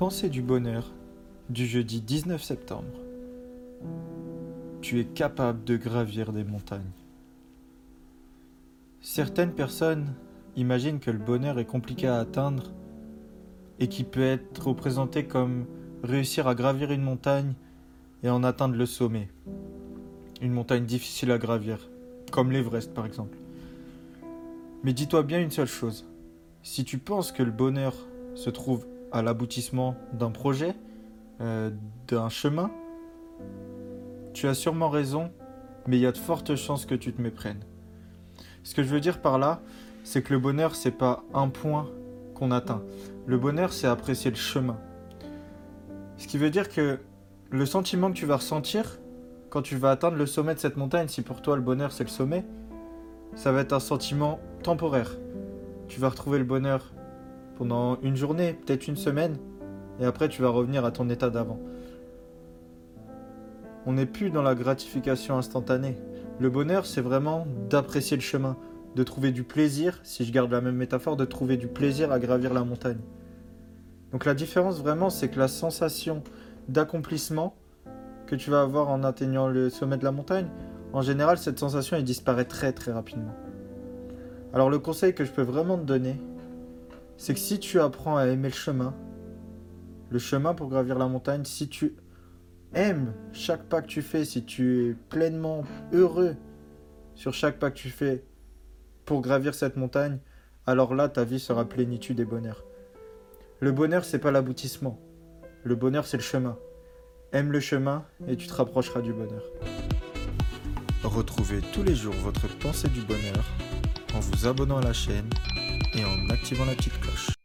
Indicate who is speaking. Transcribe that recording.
Speaker 1: Pensée du bonheur du jeudi 19 septembre. Tu es capable de gravir des montagnes. Certaines personnes imaginent que le bonheur est compliqué à atteindre et qui peut être représenté comme réussir à gravir une montagne et en atteindre le sommet. Une montagne difficile à gravir, comme l'Everest par exemple. Mais dis-toi bien une seule chose. Si tu penses que le bonheur se trouve à l'aboutissement d'un projet, euh, d'un chemin, tu as sûrement raison, mais il y a de fortes chances que tu te méprennes. Ce que je veux dire par là, c'est que le bonheur, c'est pas un point qu'on atteint. Le bonheur, c'est apprécier le chemin. Ce qui veut dire que le sentiment que tu vas ressentir quand tu vas atteindre le sommet de cette montagne, si pour toi le bonheur c'est le sommet, ça va être un sentiment temporaire. Tu vas retrouver le bonheur pendant une journée, peut-être une semaine, et après tu vas revenir à ton état d'avant. On n'est plus dans la gratification instantanée. Le bonheur, c'est vraiment d'apprécier le chemin, de trouver du plaisir, si je garde la même métaphore, de trouver du plaisir à gravir la montagne. Donc la différence vraiment, c'est que la sensation d'accomplissement que tu vas avoir en atteignant le sommet de la montagne, en général, cette sensation, elle disparaît très très rapidement. Alors le conseil que je peux vraiment te donner, c'est que si tu apprends à aimer le chemin, le chemin pour gravir la montagne, si tu aimes chaque pas que tu fais, si tu es pleinement heureux sur chaque pas que tu fais pour gravir cette montagne, alors là ta vie sera plénitude et bonheur. Le bonheur c'est pas l'aboutissement. Le bonheur c'est le chemin. Aime le chemin et tu te rapprocheras du bonheur. Retrouvez tous les jours votre pensée du bonheur en vous abonnant à la chaîne et en activant la petite cloche.